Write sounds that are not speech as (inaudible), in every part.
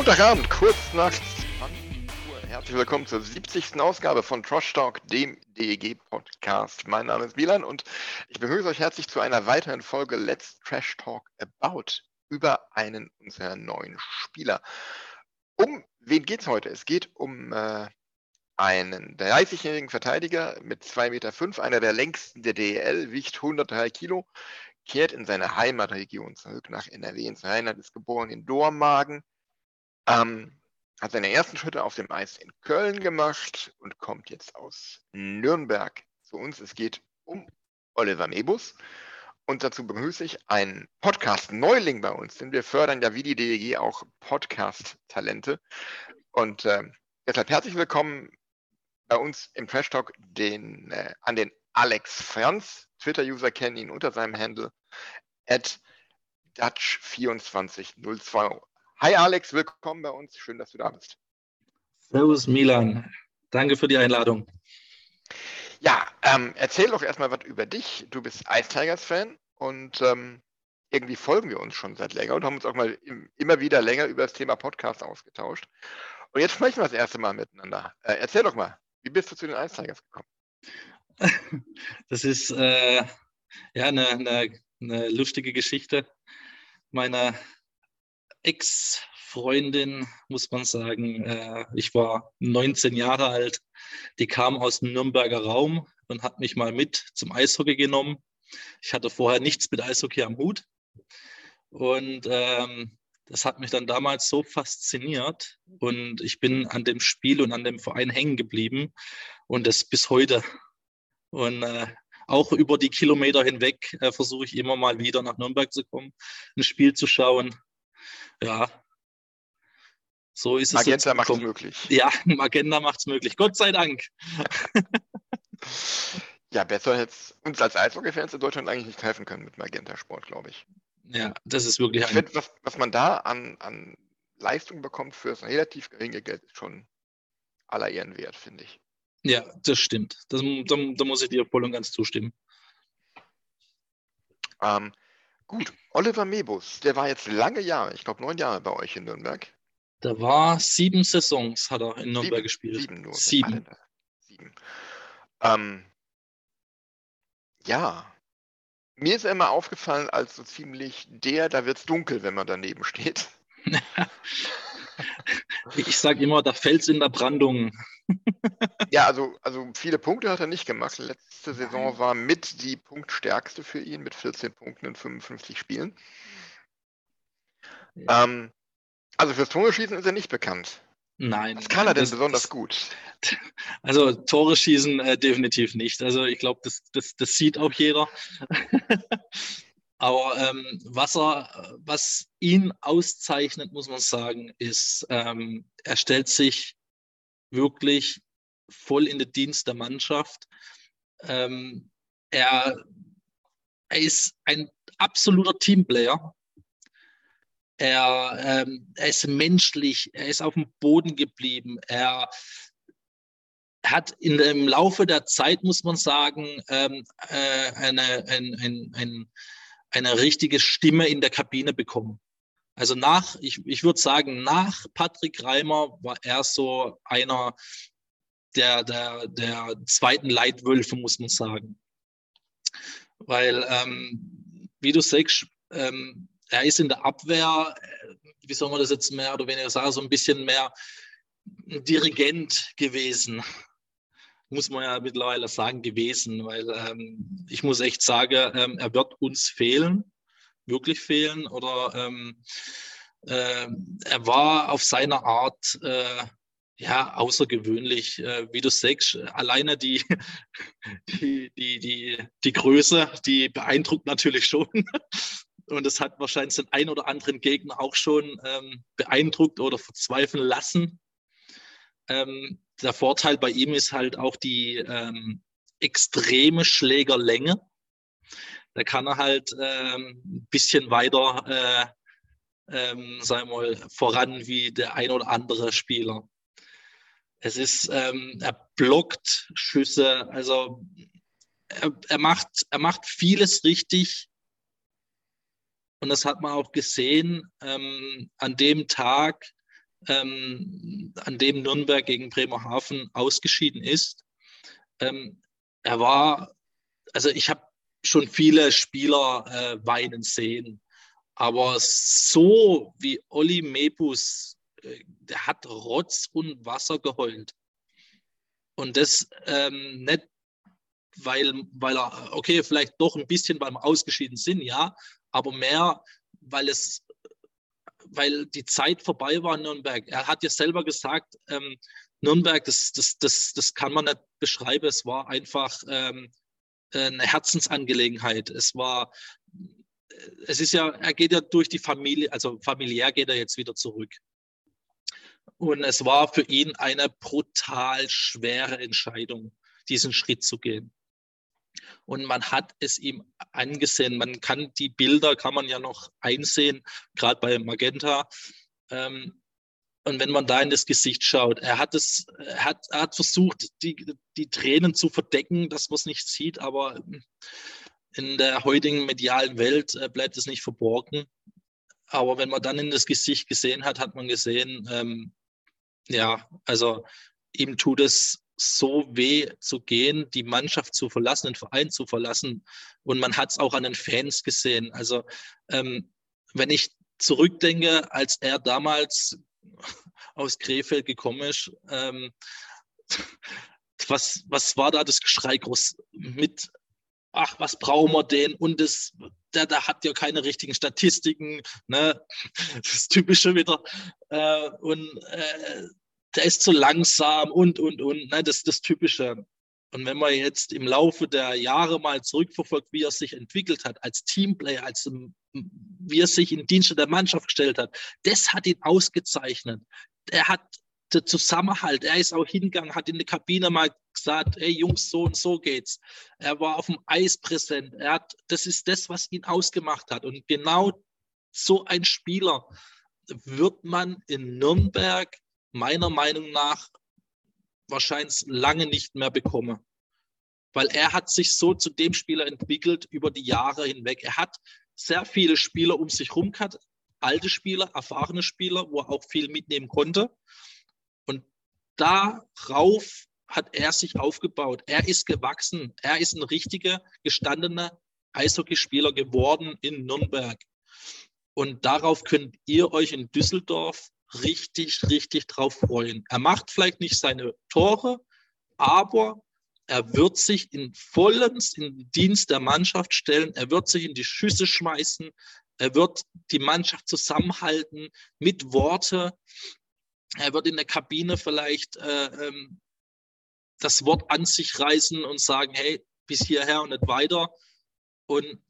Montagabend, kurz nach 20 Uhr. Herzlich willkommen zur 70. Ausgabe von Trosh Talk, dem DEG-Podcast. Mein Name ist Milan und ich begrüße euch herzlich zu einer weiteren Folge Let's Trash Talk About über einen unserer neuen Spieler. Um wen geht es heute? Es geht um äh, einen 30-jährigen Verteidiger mit 2,5 Meter, einer der längsten der DEL, wiegt 103 Kilo, kehrt in seine Heimatregion zurück nach NRW ins Rheinland, ist geboren in Dormagen, ähm, hat seine ersten Schritte auf dem Eis in Köln gemacht und kommt jetzt aus Nürnberg zu uns. Es geht um Oliver Mebus. Und dazu begrüße ich einen Podcast-Neuling bei uns, denn wir fördern ja wie die DEG auch Podcast-Talente. Und äh, deshalb herzlich willkommen bei uns im Trash Talk den, äh, an den Alex Franz. Twitter-User kennen ihn unter seinem Handle at Dutch2402. Hi Alex, willkommen bei uns. Schön, dass du da bist. Servus Milan. Danke für die Einladung. Ja, ähm, erzähl doch erstmal was über dich. Du bist Ice Tigers Fan und ähm, irgendwie folgen wir uns schon seit länger und haben uns auch mal im, immer wieder länger über das Thema Podcast ausgetauscht. Und jetzt sprechen wir das erste Mal miteinander. Äh, erzähl doch mal, wie bist du zu den Ice Tigers gekommen? (laughs) Das ist äh, ja eine, eine, eine lustige Geschichte. Meine Ex-Freundin, muss man sagen. Äh, ich war 19 Jahre alt. Die kam aus dem Nürnberger Raum und hat mich mal mit zum Eishockey genommen. Ich hatte vorher nichts mit Eishockey am Hut. Und ähm, das hat mich dann damals so fasziniert. Und ich bin an dem Spiel und an dem Verein hängen geblieben. Und das bis heute. Und äh, auch über die Kilometer hinweg äh, versuche ich immer mal wieder nach Nürnberg zu kommen, ein Spiel zu schauen ja, so ist es. Magenta macht es möglich. Ja, (laughs) Magenta macht es möglich. Gott sei Dank. (laughs) ja, besser hätte es uns als Eishockey-Fans in Deutschland eigentlich nicht helfen können mit Magenta Sport, glaube ich. Ja, das ist wirklich. Ich finde, was, was man da an, an Leistung bekommt für das relativ geringe Geld, ist schon aller Ehren wert, finde ich. Ja, das stimmt. Das, da, da, muss ich dir voll und ganz zustimmen. Ähm, Gut, Oliver Mebus, der war jetzt lange Jahre, ich glaube neun Jahre bei euch in Nürnberg. Da war sieben Saisons, hat er in Nürnberg sieben, gespielt. Sieben nur. Sieben. sieben. Ähm, ja, mir ist er immer aufgefallen als so ziemlich der, da wird es dunkel, wenn man daneben steht. (laughs) ich sage immer, der Fels in der Brandung. (laughs) ja, also, also viele Punkte hat er nicht gemacht. Letzte Saison war mit die punktstärkste für ihn mit 14 Punkten in 55 Spielen. Ja. Ähm, also fürs Tore schießen ist er nicht bekannt. Nein. Was kann er denn das, besonders das, gut? (laughs) Also Tore schießen äh, definitiv nicht. Also ich glaube, das, das, das sieht auch jeder. (laughs) Aber ähm, was, er, was ihn auszeichnet, muss man sagen, ist, ähm, er stellt sich wirklich voll in den Dienst der Mannschaft. Ähm, er, er ist ein absoluter Teamplayer. Er, ähm, er ist menschlich, er ist auf dem Boden geblieben. Er hat in, im Laufe der Zeit, muss man sagen, ähm, äh, eine, ein, ein, ein eine richtige Stimme in der Kabine bekommen. Also nach, ich, ich würde sagen, nach Patrick Reimer war er so einer der, der, der zweiten Leitwölfe, muss man sagen. Weil, ähm, wie du sagst, ähm, er ist in der Abwehr, äh, wie soll man das jetzt mehr oder weniger sagen, so ein bisschen mehr Dirigent gewesen muss man ja mittlerweile sagen, gewesen, weil ähm, ich muss echt sagen, ähm, er wird uns fehlen, wirklich fehlen. Oder ähm, äh, er war auf seine Art äh, ja, außergewöhnlich, äh, wie du sagst, alleine die, (laughs) die, die, die, die Größe, die beeindruckt natürlich schon. (laughs) Und das hat wahrscheinlich den einen oder anderen Gegner auch schon ähm, beeindruckt oder verzweifeln lassen. Ähm, der Vorteil bei ihm ist halt auch die ähm, extreme Schlägerlänge. Da kann er halt ähm, ein bisschen weiter, äh, ähm, sagen wir mal, voran wie der ein oder andere Spieler. Es ist, ähm, er blockt Schüsse, also er, er, macht, er macht vieles richtig. Und das hat man auch gesehen ähm, an dem Tag, ähm, an dem Nürnberg gegen Bremerhaven ausgeschieden ist. Ähm, er war, also ich habe schon viele Spieler äh, weinen sehen, aber so wie Olli Mebus, äh, der hat Rotz und Wasser geheult. Und das ähm, nicht, weil, weil er, okay, vielleicht doch ein bisschen beim Ausgeschieden sind, ja, aber mehr, weil es weil die Zeit vorbei war in Nürnberg. Er hat ja selber gesagt, ähm, Nürnberg, das, das, das, das kann man nicht beschreiben. Es war einfach ähm, eine Herzensangelegenheit. Es war, es ist ja, er geht ja durch die Familie, also familiär geht er jetzt wieder zurück. Und es war für ihn eine brutal schwere Entscheidung, diesen Schritt zu gehen. Und man hat es ihm angesehen. Man kann die Bilder, kann man ja noch einsehen, gerade bei Magenta. Ähm, und wenn man da in das Gesicht schaut, er hat es, er hat, er hat versucht, die, die Tränen zu verdecken, dass man es nicht sieht, aber in der heutigen medialen Welt äh, bleibt es nicht verborgen. Aber wenn man dann in das Gesicht gesehen hat, hat man gesehen, ähm, ja, also ihm tut es so weh zu gehen, die Mannschaft zu verlassen, den Verein zu verlassen. Und man hat es auch an den Fans gesehen. Also ähm, wenn ich zurückdenke, als er damals aus Krefeld gekommen ist, ähm, was, was war da das Geschrei groß mit, ach, was brauchen wir denn? Und das, der, der hat ja keine richtigen Statistiken, ne? das Typische wieder. Äh, und äh, der ist zu langsam und, und, und. Ne, das ist das Typische. Und wenn man jetzt im Laufe der Jahre mal zurückverfolgt, wie er sich entwickelt hat, als Teamplayer, als wie er sich in Dienste der Mannschaft gestellt hat, das hat ihn ausgezeichnet. Er hat den Zusammenhalt, er ist auch hingegangen, hat in der Kabine mal gesagt, hey Jungs, so und so geht's. Er war auf dem Eis präsent. Er hat, das ist das, was ihn ausgemacht hat. Und genau so ein Spieler wird man in Nürnberg meiner Meinung nach wahrscheinlich lange nicht mehr bekomme. Weil er hat sich so zu dem Spieler entwickelt über die Jahre hinweg. Er hat sehr viele Spieler um sich herum gehabt, alte Spieler, erfahrene Spieler, wo er auch viel mitnehmen konnte. Und darauf hat er sich aufgebaut. Er ist gewachsen. Er ist ein richtiger, gestandener Eishockeyspieler geworden in Nürnberg. Und darauf könnt ihr euch in Düsseldorf richtig, richtig drauf freuen. Er macht vielleicht nicht seine Tore, aber er wird sich in vollends in den Dienst der Mannschaft stellen. Er wird sich in die Schüsse schmeißen. Er wird die Mannschaft zusammenhalten mit Worte. Er wird in der Kabine vielleicht äh, ähm, das Wort an sich reißen und sagen, hey, bis hierher und nicht weiter. Und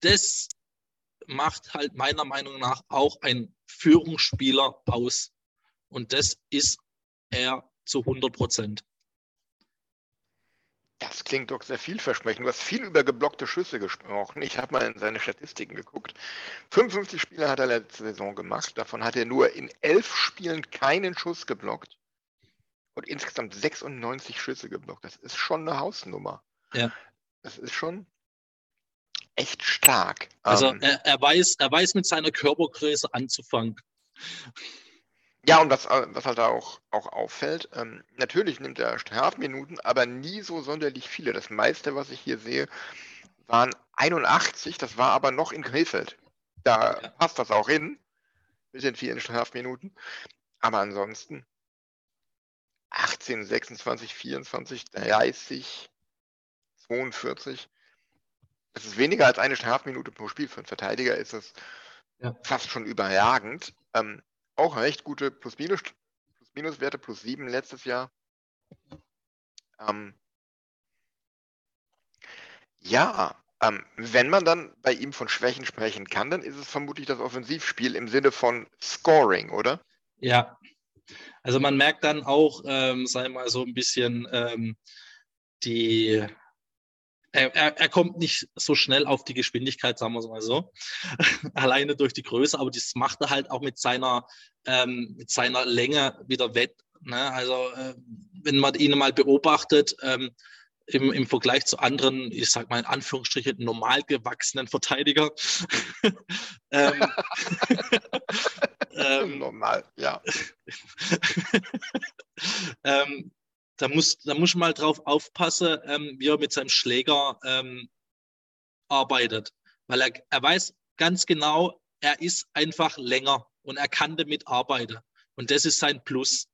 das macht halt meiner Meinung nach auch ein Führungsspieler aus. Und das ist er zu 100 Prozent. Das klingt doch sehr vielversprechend. Du hast viel über geblockte Schüsse gesprochen. Ich habe mal in seine Statistiken geguckt. 55 Spiele hat er letzte Saison gemacht. Davon hat er nur in elf Spielen keinen Schuss geblockt. Und insgesamt 96 Schüsse geblockt. Das ist schon eine Hausnummer. Ja. Das ist schon echt stark. Also ähm, er, er, weiß, er weiß mit seiner Körpergröße anzufangen. Ja, und was, was halt auch, auch auffällt, ähm, natürlich nimmt er Strafminuten, aber nie so sonderlich viele. Das meiste, was ich hier sehe, waren 81, das war aber noch in Krefeld. Da ja. passt das auch hin, mit den vielen Strafminuten. Aber ansonsten 18, 26, 24, 30, 42 es ist weniger als eine Strafminute pro Spiel. Für einen Verteidiger ist es ja. fast schon überragend. Ähm, auch recht gute Plus-Minus Minuswerte plus 7 letztes Jahr. Ähm, ja, ähm, wenn man dann bei ihm von Schwächen sprechen kann, dann ist es vermutlich das Offensivspiel im Sinne von Scoring, oder? Ja. Also man merkt dann auch, ähm, sei mal so ein bisschen ähm, die, er, er, er, kommt nicht so schnell auf die Geschwindigkeit, sagen wir es mal so, (laughs) alleine durch die Größe, aber das macht er halt auch mit seiner, ähm, mit seiner Länge wieder wett. Ne? Also äh, wenn man ihn mal beobachtet, ähm, im, im Vergleich zu anderen, ich sag mal in Anführungsstrichen, normal gewachsenen Verteidiger. (laughs) ähm, (laughs) ähm, normal, ja. ähm, da muss, da muss man mal drauf aufpassen, ähm, wie er mit seinem Schläger ähm, arbeitet. Weil er, er weiß ganz genau, er ist einfach länger und er kann damit arbeiten. Und das ist sein Plus.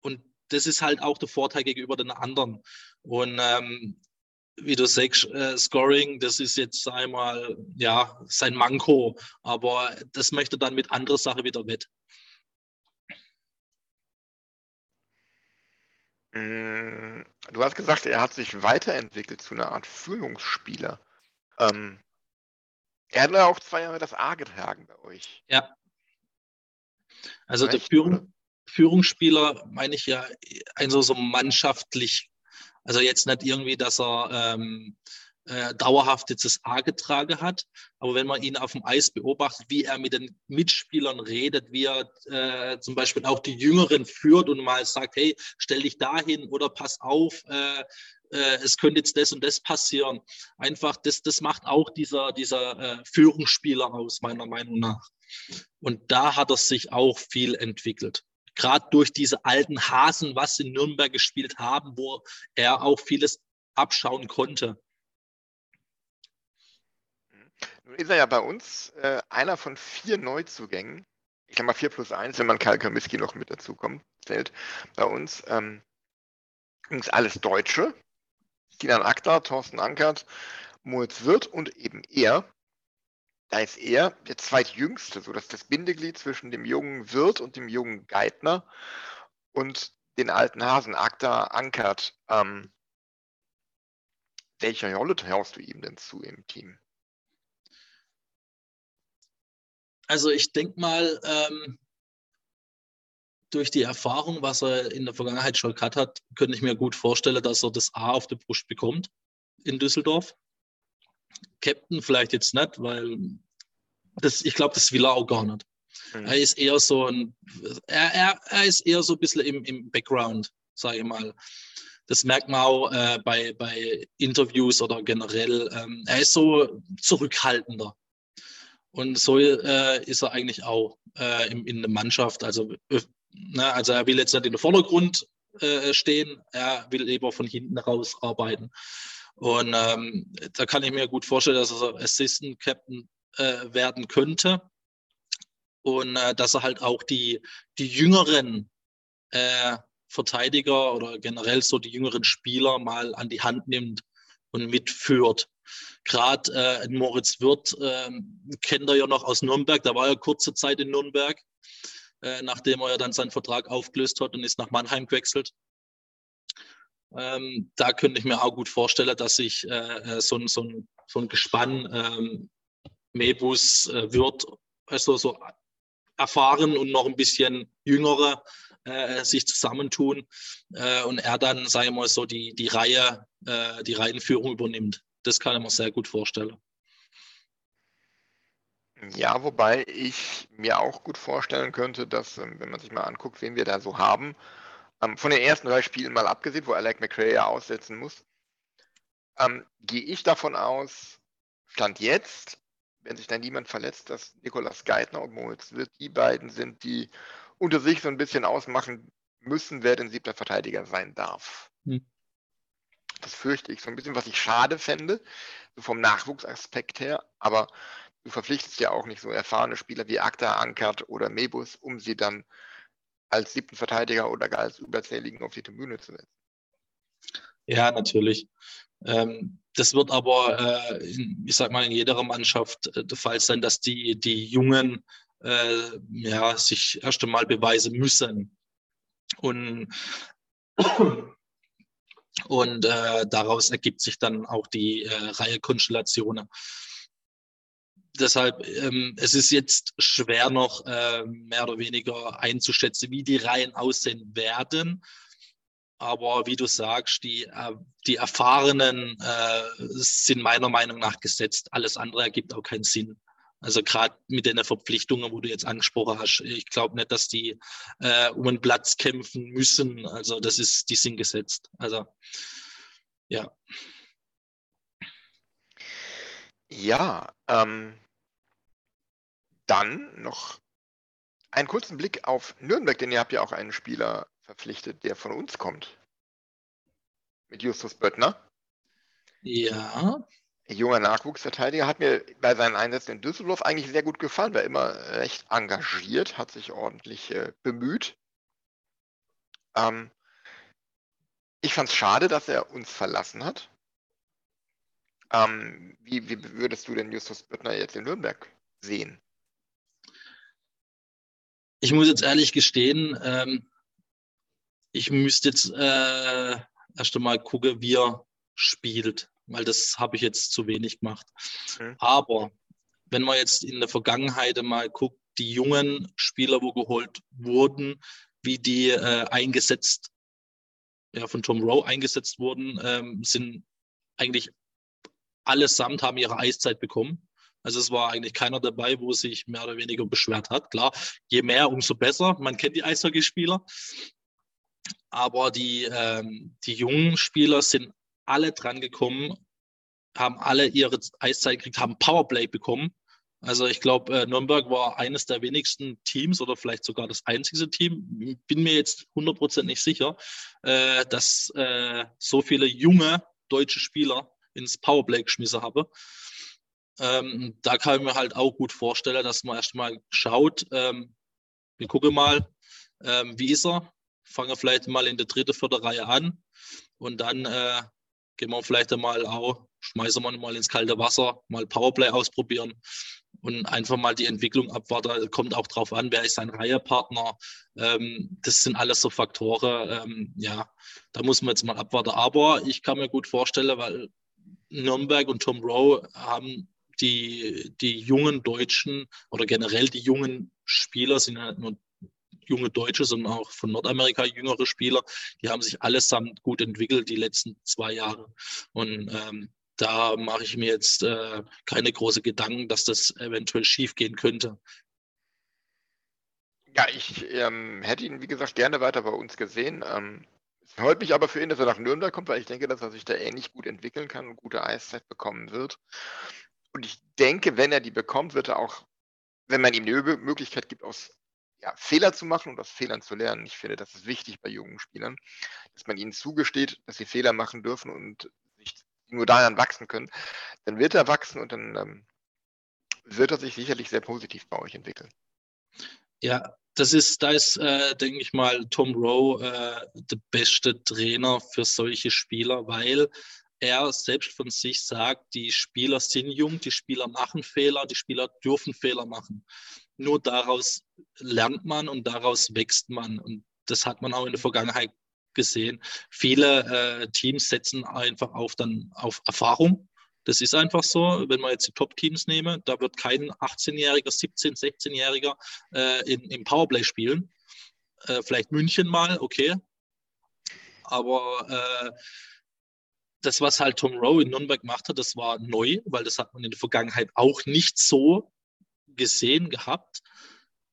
Und das ist halt auch der Vorteil gegenüber den anderen. Und ähm, wie du sagst, äh, Scoring, das ist jetzt einmal ja sein Manko, aber das möchte dann mit anderer Sache wieder wett. Du hast gesagt, er hat sich weiterentwickelt zu einer Art Führungsspieler. Ähm, er hat ja auch zwei Jahre das A getragen bei euch. Ja. Also Recht, der Führung, Führungsspieler meine ich ja also so mannschaftlich. Also jetzt nicht irgendwie, dass er ähm, äh, dauerhaft jetzt das A getragen hat. Aber wenn man ihn auf dem Eis beobachtet, wie er mit den Mitspielern redet, wie er äh, zum Beispiel auch die Jüngeren führt und mal sagt, hey, stell dich dahin oder pass auf, äh, äh, es könnte jetzt das und das passieren. Einfach, das, das macht auch dieser, dieser äh, Führungsspieler aus, meiner Meinung nach. Und da hat er sich auch viel entwickelt gerade durch diese alten Hasen, was in Nürnberg gespielt haben, wo er auch vieles abschauen konnte. Nun ist er ja bei uns äh, einer von vier Neuzugängen. Ich sag mal vier plus eins, wenn man Karl Kamiski noch mit dazu kommt, zählt. Bei uns ähm, übrigens alles Deutsche. Kinan Akta, Thorsten Ankert, Moritz Wirth und eben er. Da ist er der zweitjüngste, so dass das Bindeglied zwischen dem jungen Wirth und dem jungen Geithner und den alten Hasen Akta Ankert. Ähm, welche Rolle traust du ihm denn zu im Team? Also ich denke mal, ähm, durch die Erfahrung, was er in der Vergangenheit schon gehabt hat, könnte ich mir gut vorstellen, dass er das A auf der Brust bekommt in Düsseldorf. Captain vielleicht jetzt nicht, weil das, ich glaube, das will er auch gar nicht. Mhm. Er ist eher so ein, er, er, er ist eher so ein bisschen im, im Background, sage ich mal. Das merkt man auch äh, bei, bei Interviews oder generell. Ähm, er ist so zurückhaltender. Und so äh, ist er eigentlich auch äh, in, in der Mannschaft. Also, äh, ne, also er will jetzt nicht in den Vordergrund äh, stehen, er will lieber von hinten raus arbeiten. Und ähm, da kann ich mir gut vorstellen, dass er Assistant Captain äh, werden könnte. Und äh, dass er halt auch die, die jüngeren Verteidiger oder generell so die jüngeren Spieler mal an die Hand nimmt und mitführt. Gerade äh, Moritz Wirth äh, kennt er ja noch aus Nürnberg, da war er kurze Zeit in Nürnberg, äh, nachdem er ja dann seinen Vertrag aufgelöst hat und ist nach Mannheim gewechselt. Ähm, da könnte ich mir auch gut vorstellen, dass sich äh, äh, so, so, ein, so ein Gespann ähm, Mebus äh, wird, also so erfahren und noch ein bisschen jüngere äh, sich zusammentun äh, und er dann, sage ich mal, so die, die Reihe, äh, die Reihenführung übernimmt. Das kann ich mir sehr gut vorstellen. Ja, wobei ich mir auch gut vorstellen könnte, dass, ähm, wenn man sich mal anguckt, wen wir da so haben, ähm, von den ersten drei Spielen mal abgesehen, wo Alec McRae ja aussetzen muss, ähm, gehe ich davon aus, Stand jetzt, wenn sich da niemand verletzt, dass Nikolas Geithner und Moritz Witt die beiden sind, die unter sich so ein bisschen ausmachen müssen, wer denn siebter Verteidiger sein darf. Hm. Das fürchte ich so ein bisschen, was ich schade fände, so vom Nachwuchsaspekt her. Aber du verpflichtest ja auch nicht so erfahrene Spieler wie Akta, Ankert oder Mebus, um sie dann als siebten Verteidiger oder gar als Überzähligen auf die Tribüne zu setzen. Ja, natürlich. Ähm, das wird aber, äh, in, ich sag mal, in jeder Mannschaft äh, der Fall sein, dass die, die Jungen äh, ja, sich erst einmal beweisen müssen. Und, und äh, daraus ergibt sich dann auch die äh, Reihe Konstellationen. Deshalb, ähm, es ist jetzt schwer noch äh, mehr oder weniger einzuschätzen, wie die Reihen aussehen werden. Aber wie du sagst, die, äh, die Erfahrenen äh, sind meiner Meinung nach gesetzt. Alles andere ergibt auch keinen Sinn. Also gerade mit den Verpflichtungen, wo du jetzt angesprochen hast, ich glaube nicht, dass die äh, um einen Platz kämpfen müssen. Also das ist, die sind gesetzt. Also ja. Ja, ähm, dann noch einen kurzen Blick auf Nürnberg, denn ihr habt ja auch einen Spieler verpflichtet, der von uns kommt. Mit Justus Böttner. Ja. Junger Nachwuchsverteidiger hat mir bei seinen Einsätzen in Düsseldorf eigentlich sehr gut gefallen, war immer recht engagiert, hat sich ordentlich äh, bemüht. Ähm, ich fand es schade, dass er uns verlassen hat. Ähm, wie, wie würdest du denn Justus Böttner jetzt in Nürnberg sehen? Ich muss jetzt ehrlich gestehen, ähm, ich müsste jetzt äh, erst einmal gucken, wie er spielt, weil das habe ich jetzt zu wenig gemacht. Okay. Aber wenn man jetzt in der Vergangenheit mal guckt, die jungen Spieler, wo geholt wurden, wie die äh, eingesetzt, ja, von Tom Rowe eingesetzt wurden, ähm, sind eigentlich allesamt haben ihre Eiszeit bekommen. Also es war eigentlich keiner dabei, wo sich mehr oder weniger beschwert hat. Klar, je mehr, umso besser. Man kennt die Eishockeyspieler. Aber die, ähm, die jungen Spieler sind alle dran gekommen, haben alle ihre Eiszeit gekriegt, haben Powerplay bekommen. Also ich glaube, äh, Nürnberg war eines der wenigsten Teams oder vielleicht sogar das einzige Team, bin mir jetzt 100% nicht sicher, äh, dass äh, so viele junge deutsche Spieler ins Powerplay geschmissen habe. Ähm, da kann ich mir halt auch gut vorstellen, dass man erstmal schaut, ähm, wir gucken mal, ähm, wie ist er, fangen vielleicht mal in der dritten, vierten Reihe an und dann gehen wir vielleicht einmal auch, schmeißen wir mal ins kalte Wasser, mal Powerplay ausprobieren und einfach mal die Entwicklung abwarten. Kommt auch drauf an, wer ist sein Reihepartner. Ähm, das sind alles so Faktoren. Ähm, ja, da muss man jetzt mal abwarten. Aber ich kann mir gut vorstellen, weil Nürnberg und Tom Rowe haben die, die jungen Deutschen oder generell die jungen Spieler sind ja nicht nur junge Deutsche, sondern auch von Nordamerika jüngere Spieler, die haben sich allesamt gut entwickelt die letzten zwei Jahre. Und ähm, da mache ich mir jetzt äh, keine große Gedanken, dass das eventuell schief gehen könnte. Ja, ich ähm, hätte ihn, wie gesagt, gerne weiter bei uns gesehen. Ähm, es freut mich aber für ihn, dass er nach Nürnberg kommt, weil ich denke, dass er sich da ähnlich gut entwickeln kann und gute Eiszeit bekommen wird. Und ich denke, wenn er die bekommt, wird er auch, wenn man ihm die Möglichkeit gibt, aus ja, Fehler zu machen und aus Fehlern zu lernen. Ich finde, das ist wichtig bei jungen Spielern, dass man ihnen zugesteht, dass sie Fehler machen dürfen und sich nur daran wachsen können. Dann wird er wachsen und dann ähm, wird er sich sicherlich sehr positiv bei euch entwickeln. Ja, das ist, da ist, äh, denke ich mal, Tom Rowe äh, der beste Trainer für solche Spieler, weil er selbst von sich sagt, die Spieler sind jung, die Spieler machen Fehler, die Spieler dürfen Fehler machen. Nur daraus lernt man und daraus wächst man. Und das hat man auch in der Vergangenheit gesehen. Viele äh, Teams setzen einfach auf, dann auf Erfahrung. Das ist einfach so. Wenn wir jetzt die Top-Teams nehmen, da wird kein 18-Jähriger, 17-, 16-Jähriger äh, im Powerplay spielen. Äh, vielleicht München mal, okay. Aber äh, das, was halt Tom Rowe in Nürnberg gemacht hat, das war neu, weil das hat man in der Vergangenheit auch nicht so gesehen gehabt.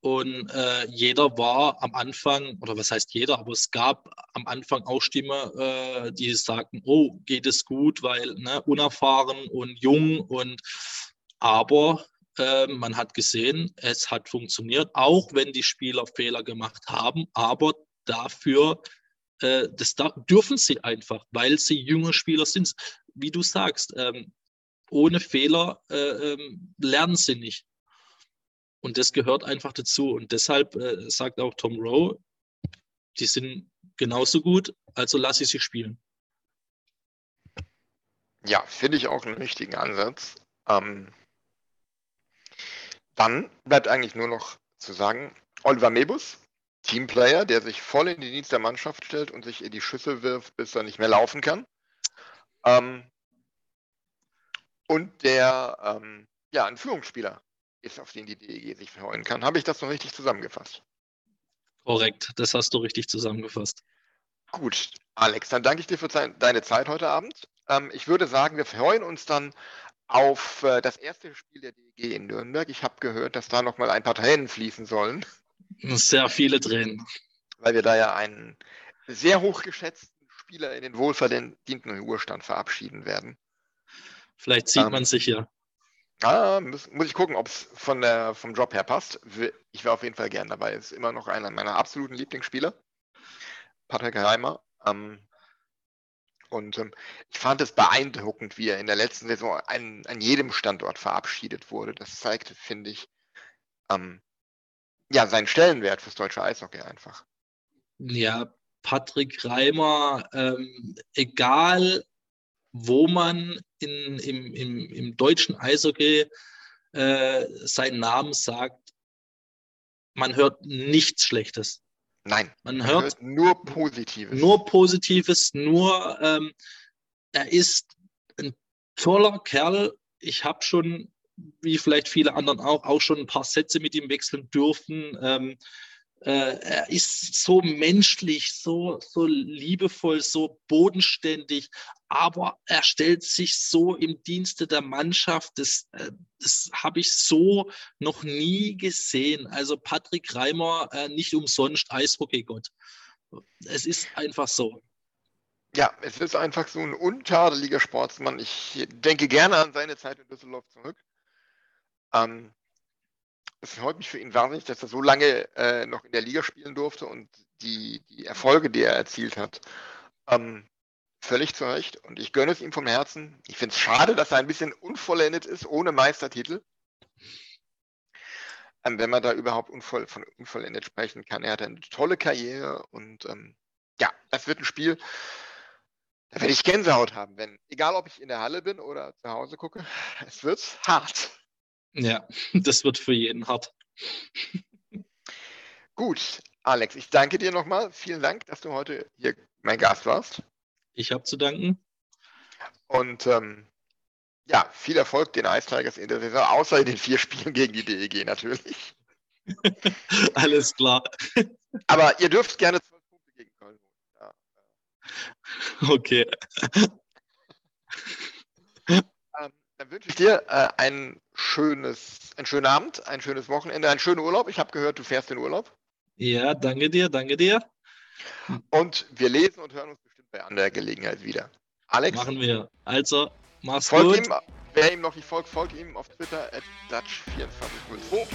Und äh, jeder war am Anfang, oder was heißt jeder, aber es gab am Anfang auch Stimmen, äh, die sagten, oh, geht es gut, weil ne, unerfahren und jung und aber äh, man hat gesehen, es hat funktioniert, auch wenn die Spieler Fehler gemacht haben, aber dafür äh, das da, dürfen sie einfach, weil sie junge Spieler sind. Wie du sagst, ähm, ohne Fehler äh, ähm, lernen sie nicht. Und das gehört einfach dazu. Und deshalb äh, sagt auch Tom Rowe, die sind genauso gut, also lasse ich sie spielen. Ja, finde ich auch einen richtigen Ansatz. Ähm, dann bleibt eigentlich nur noch zu sagen, Oliver Mebus Teamplayer, der sich voll in den Dienst der Mannschaft stellt und sich in die Schüssel wirft, bis er nicht mehr laufen kann. Ähm, und der ähm, ja ein Führungsspieler ist, auf den die DEG sich freuen kann. Habe ich das noch richtig zusammengefasst? Korrekt, das hast du richtig zusammengefasst. Gut, Alex, dann danke ich dir für deine Zeit heute Abend. Ähm, ich würde sagen, wir freuen uns dann auf äh, das erste Spiel der DEG in Nürnberg. Ich habe gehört, dass da noch mal ein paar Tränen fließen sollen. Sehr viele Tränen. Weil wir da ja einen sehr hochgeschätzten Spieler in den wohlverdienten Ruhestand verabschieden werden. Vielleicht sieht ähm, man sich ja. Ah, muss, muss ich gucken, ob es vom Job her passt. Ich wäre auf jeden Fall gern dabei. Ist immer noch einer meiner absoluten Lieblingsspieler. Patrick Reimer. Ähm, und ähm, ich fand es beeindruckend, wie er in der letzten Saison an, an jedem Standort verabschiedet wurde. Das zeigte, finde ich, ähm, ja, seinen Stellenwert fürs deutsche Eishockey einfach. Ja, Patrick Reimer, ähm, egal wo man in, im, im, im deutschen Eishockey äh, seinen Namen sagt, man hört nichts Schlechtes. Nein, man, hört, hört, nur Positives. Nur Positives, nur ähm, er ist ein toller Kerl. Ich habe schon, wie vielleicht viele anderen auch, auch schon ein paar Sätze mit ihm wechseln dürfen. Ähm, äh, er ist so menschlich, so, so liebevoll, so bodenständig, aber er stellt sich so im Dienste der Mannschaft. Das, äh, das habe ich so noch nie gesehen. Also Patrick Reimer, äh, nicht umsonst Eishockeygott. Es ist einfach so. Ja, es ist einfach so ein untadeliger Sportsmann. Ich denke gerne an seine Zeit in Düsseldorf zurück. Ähm, es freut mich für ihn wahnsinnig, dass er so lange äh, noch in der Liga spielen durfte und die, die Erfolge, die er erzielt hat, ähm, völlig zu Recht. Und ich gönne es ihm vom Herzen. Ich finde es schade, dass er ein bisschen unvollendet ist, ohne Meistertitel. Ähm, wenn man da überhaupt unvoll, von unvollendet sprechen kann. Er hat eine tolle Karriere und ähm, ja, das wird ein Spiel, da werde ich Gänsehaut haben, wenn, egal ob ich in der Halle bin oder zu Hause gucke, es wird hart. Ja, (laughs) das wird für jeden hart. Gut, Alex, ich danke dir nochmal. Vielen Dank, dass du heute hier mein Gast warst. Ich habe zu danken. Und ähm, ja, viel Erfolg den Ice Tigers in der Saison, außer in den vier Spielen gegen die DEG natürlich. (laughs) Alles klar. Aber ihr dürft gerne zwölf Punkte gegen Köln holen. Ja. Okay. Dann wünsche ich dir äh, ein schönes, einen schönen Abend, ein schönes Wochenende, einen schönen Urlaub. Ich habe gehört, du fährst in Urlaub. Ja, danke dir, danke dir. Und wir lesen und hören uns bestimmt bei anderer Gelegenheit wieder. Alex? Machen wir. Also, mach's folgt gut. Ihm, wer ihm noch nicht folgt, folgt ihm auf Twitter at Dutch2402.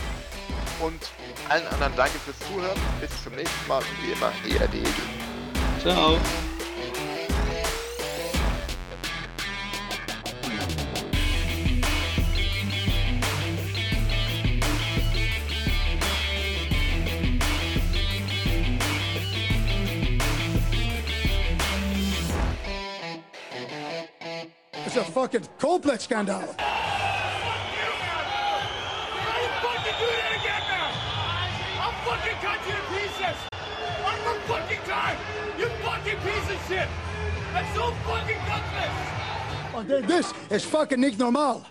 Und allen anderen danke fürs Zuhören. Bis zum nächsten Mal und wie immer ERD. Ciao. A fucking complet scandal. fucking do that again now! I'll fucking cut you to pieces! One more fucking time! You fucking piece of shit! That's so fucking gutless! Oh, this is fucking nicht normal.